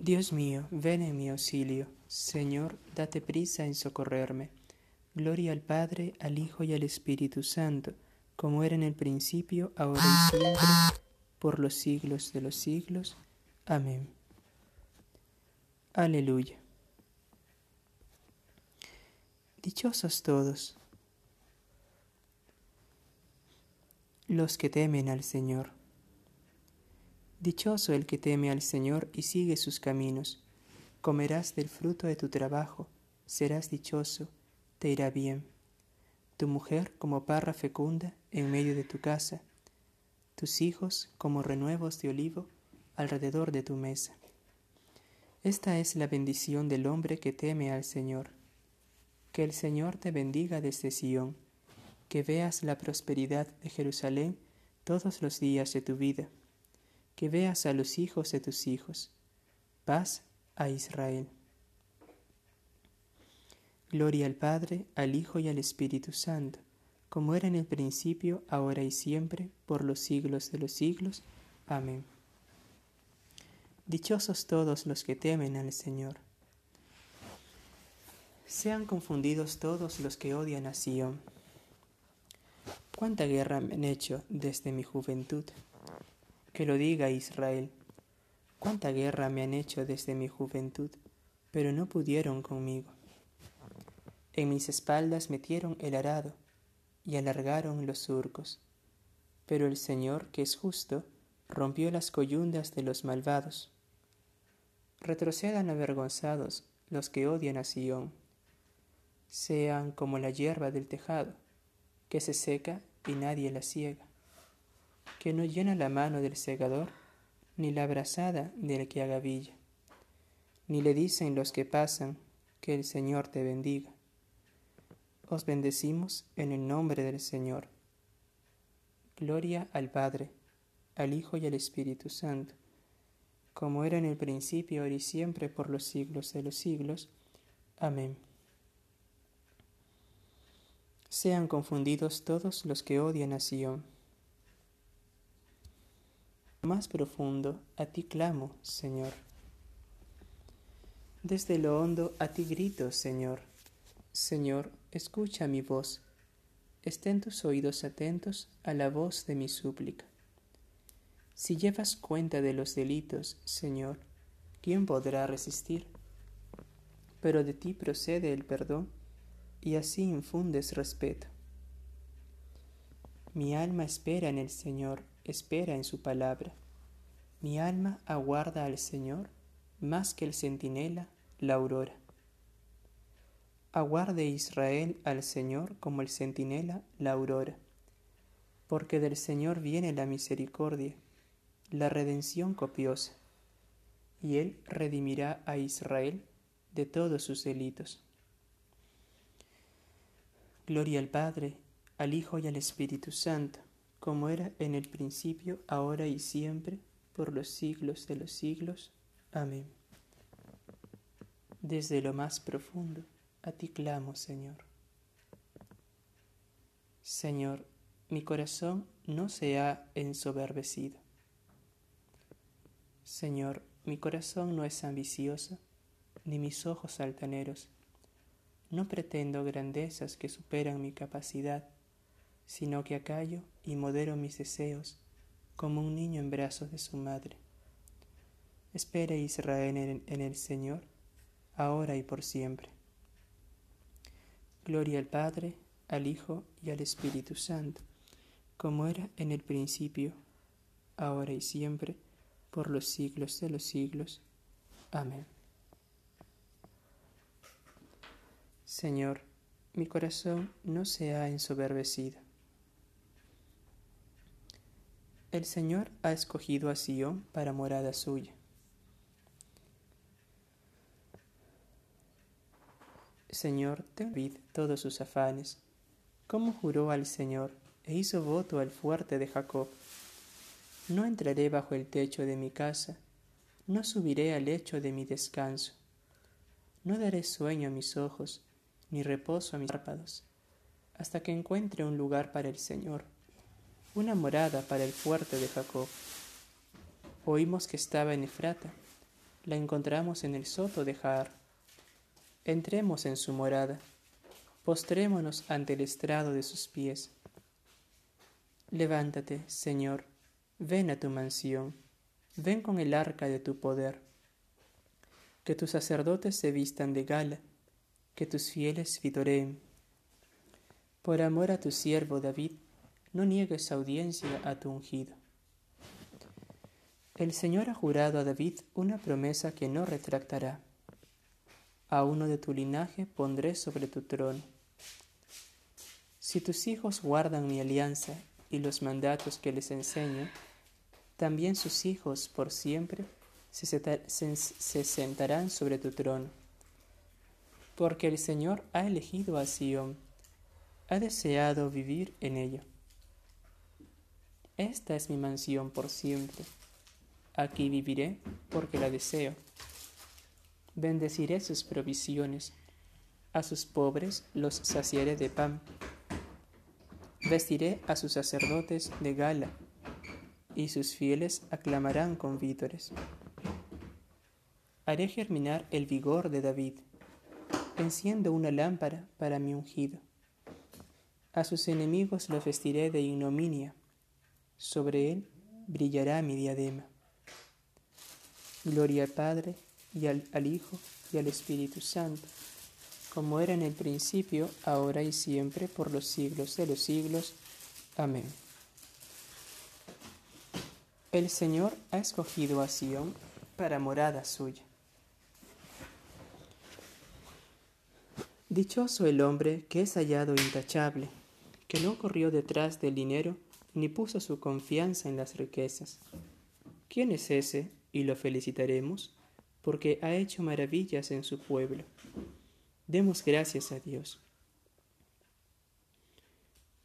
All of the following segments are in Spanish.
Dios mío, ven en mi auxilio. Señor, date prisa en socorrerme. Gloria al Padre, al Hijo y al Espíritu Santo, como era en el principio, ahora y siempre, por los siglos de los siglos. Amén. Aleluya. Dichosos todos los que temen al Señor. Dichoso el que teme al Señor y sigue sus caminos. Comerás del fruto de tu trabajo, serás dichoso, te irá bien. Tu mujer como parra fecunda en medio de tu casa, tus hijos como renuevos de olivo alrededor de tu mesa. Esta es la bendición del hombre que teme al Señor. Que el Señor te bendiga desde Sión, que veas la prosperidad de Jerusalén todos los días de tu vida, que veas a los hijos de tus hijos. Paz a Israel. Gloria al Padre, al Hijo y al Espíritu Santo, como era en el principio, ahora y siempre, por los siglos de los siglos. Amén. Dichosos todos los que temen al Señor. Sean confundidos todos los que odian a Sion. ¿Cuánta guerra me han hecho desde mi juventud? Que lo diga Israel. ¿Cuánta guerra me han hecho desde mi juventud? Pero no pudieron conmigo. En mis espaldas metieron el arado y alargaron los surcos. Pero el Señor, que es justo, rompió las coyundas de los malvados. Retrocedan avergonzados los que odian a Sión. Sean como la hierba del tejado, que se seca y nadie la ciega, que no llena la mano del segador, ni la abrazada del que agavilla. Ni le dicen los que pasan, que el Señor te bendiga. Os bendecimos en el nombre del Señor. Gloria al Padre, al Hijo y al Espíritu Santo como era en el principio, ahora y siempre, por los siglos de los siglos. Amén. Sean confundidos todos los que odian a Sion. Más profundo, a ti clamo, Señor. Desde lo hondo a ti grito, Señor. Señor, escucha mi voz. Estén tus oídos atentos a la voz de mi súplica. Si llevas cuenta de los delitos, Señor, ¿quién podrá resistir? Pero de ti procede el perdón, y así infundes respeto. Mi alma espera en el Señor, espera en su palabra. Mi alma aguarda al Señor más que el centinela la aurora. Aguarde Israel al Señor como el centinela la aurora, porque del Señor viene la misericordia la redención copiosa, y Él redimirá a Israel de todos sus delitos. Gloria al Padre, al Hijo y al Espíritu Santo, como era en el principio, ahora y siempre, por los siglos de los siglos. Amén. Desde lo más profundo, a ti clamo, Señor. Señor, mi corazón no se ha ensoberbecido Señor, mi corazón no es ambicioso, ni mis ojos altaneros. No pretendo grandezas que superan mi capacidad, sino que acallo y modero mis deseos como un niño en brazos de su madre. Espera Israel en, en el Señor, ahora y por siempre. Gloria al Padre, al Hijo y al Espíritu Santo, como era en el principio, ahora y siempre, por los siglos de los siglos. Amén. Señor, mi corazón no se ha ensoberbecido. El Señor ha escogido a Sión para morada suya. Señor, te olvid todos sus afanes, como juró al Señor e hizo voto al fuerte de Jacob no entraré bajo el techo de mi casa, no subiré al lecho de mi descanso. No daré sueño a mis ojos, ni reposo a mis párpados, hasta que encuentre un lugar para el Señor, una morada para el fuerte de Jacob. Oímos que estaba en Efrata, la encontramos en el soto de Jaar. Entremos en su morada, postrémonos ante el estrado de sus pies. Levántate, Señor, ven a tu mansión, ven con el arca de tu poder. Que tus sacerdotes se vistan de gala, que tus fieles vitoreen. Por amor a tu siervo David, no niegues audiencia a tu ungido. El Señor ha jurado a David una promesa que no retractará. A uno de tu linaje pondré sobre tu trono. Si tus hijos guardan mi alianza y los mandatos que les enseño, también sus hijos por siempre se, sentarán sobre tu trono. Porque el Señor ha elegido a Sión, ha deseado vivir en ella. Esta es mi mansión por siempre. Aquí viviré porque la deseo. Bendeciré sus provisiones. A sus pobres los saciaré de pan. Vestiré a sus sacerdotes de gala, y sus fieles aclamarán con vítores. Haré germinar el vigor de David. Enciendo una lámpara para mi ungido. A sus enemigos los vestiré de ignominia. Sobre él brillará mi diadema. Gloria al Padre, y al, Hijo, y al Espíritu Santo como era en el principio, ahora y siempre, por los siglos de los siglos. Amén. El Señor ha escogido a Sión para morada suya. Dichoso el hombre que es hallado intachable, que no corrió detrás del dinero ni puso su confianza en las riquezas. ¿Quién es ese? Y lo felicitaremos, porque ha hecho maravillas en su pueblo. Demos gracias a Dios.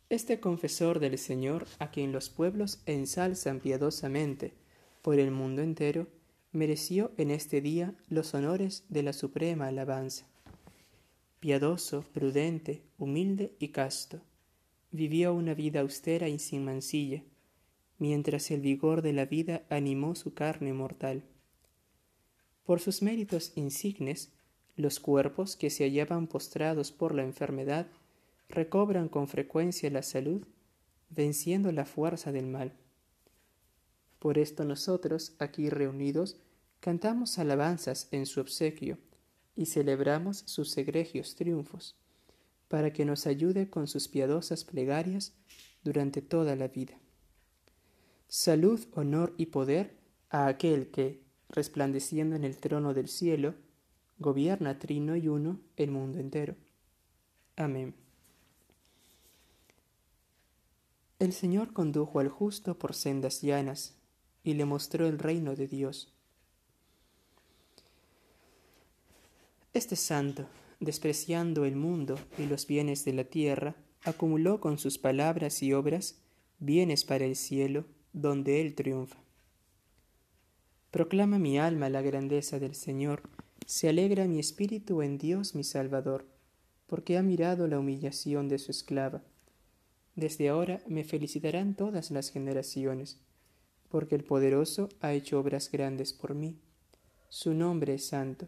Este confesor del Señor, a quien los pueblos ensalzan piadosamente por el mundo entero, mereció en este día los honores de la suprema alabanza. Piadoso, prudente, humilde y casto, vivió una vida austera y sin mancilla, mientras el vigor de la vida animó su carne mortal. Por sus méritos insignes, los cuerpos que se hallaban postrados por la enfermedad recobran con frecuencia la salud, venciendo la fuerza del mal. Por esto nosotros, aquí reunidos, cantamos alabanzas en su obsequio y celebramos sus egregios triunfos, para que nos ayude con sus piadosas plegarias durante toda la vida. Salud, honor y poder a aquel que, resplandeciendo en el trono del cielo, gobierna trino y uno el mundo entero. Amén. El Señor condujo al justo por sendas llanas y le mostró el reino de Dios. Este santo, despreciando el mundo y los bienes de la tierra, acumuló con sus palabras y obras bienes para el cielo, donde Él triunfa. Proclama mi alma la grandeza del Señor, se alegra mi espíritu en Dios mi Salvador, porque ha mirado la humillación de su esclava. Desde ahora me felicitarán todas las generaciones, porque el poderoso ha hecho obras grandes por mí. Su nombre es santo,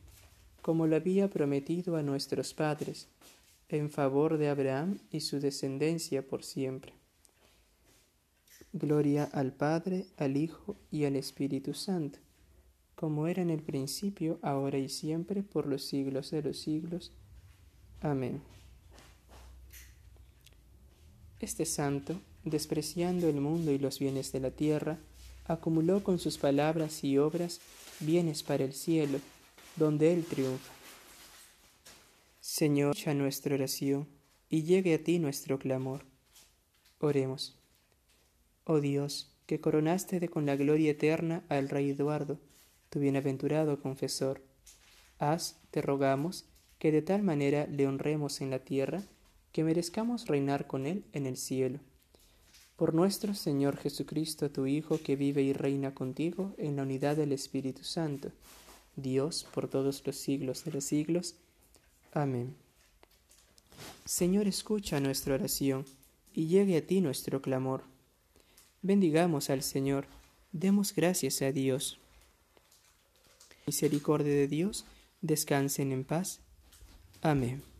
como lo había prometido a nuestros padres, en favor de Abraham y su descendencia por siempre. Gloria al Padre, al Hijo y al Espíritu Santo como era en el principio, ahora y siempre, por los siglos de los siglos. Amén. Este santo, despreciando el mundo y los bienes de la tierra, acumuló con sus palabras y obras bienes para el cielo, donde Él triunfa. Señor, echa nuestra oración y llegue a ti nuestro clamor. Oremos. Oh Dios, que coronaste de con la gloria eterna al rey Eduardo, tu bienaventurado confesor, haz te rogamos que de tal manera le honremos en la tierra, que merezcamos reinar con Él en el cielo. Por nuestro Señor Jesucristo, tu Hijo, que vive y reina contigo en la unidad del Espíritu Santo, Dios por todos los siglos de los siglos. Amén. Señor, escucha nuestra oración y llegue a ti nuestro clamor. Bendigamos al Señor, demos gracias a Dios. Misericordia de Dios, descansen en paz. Amén.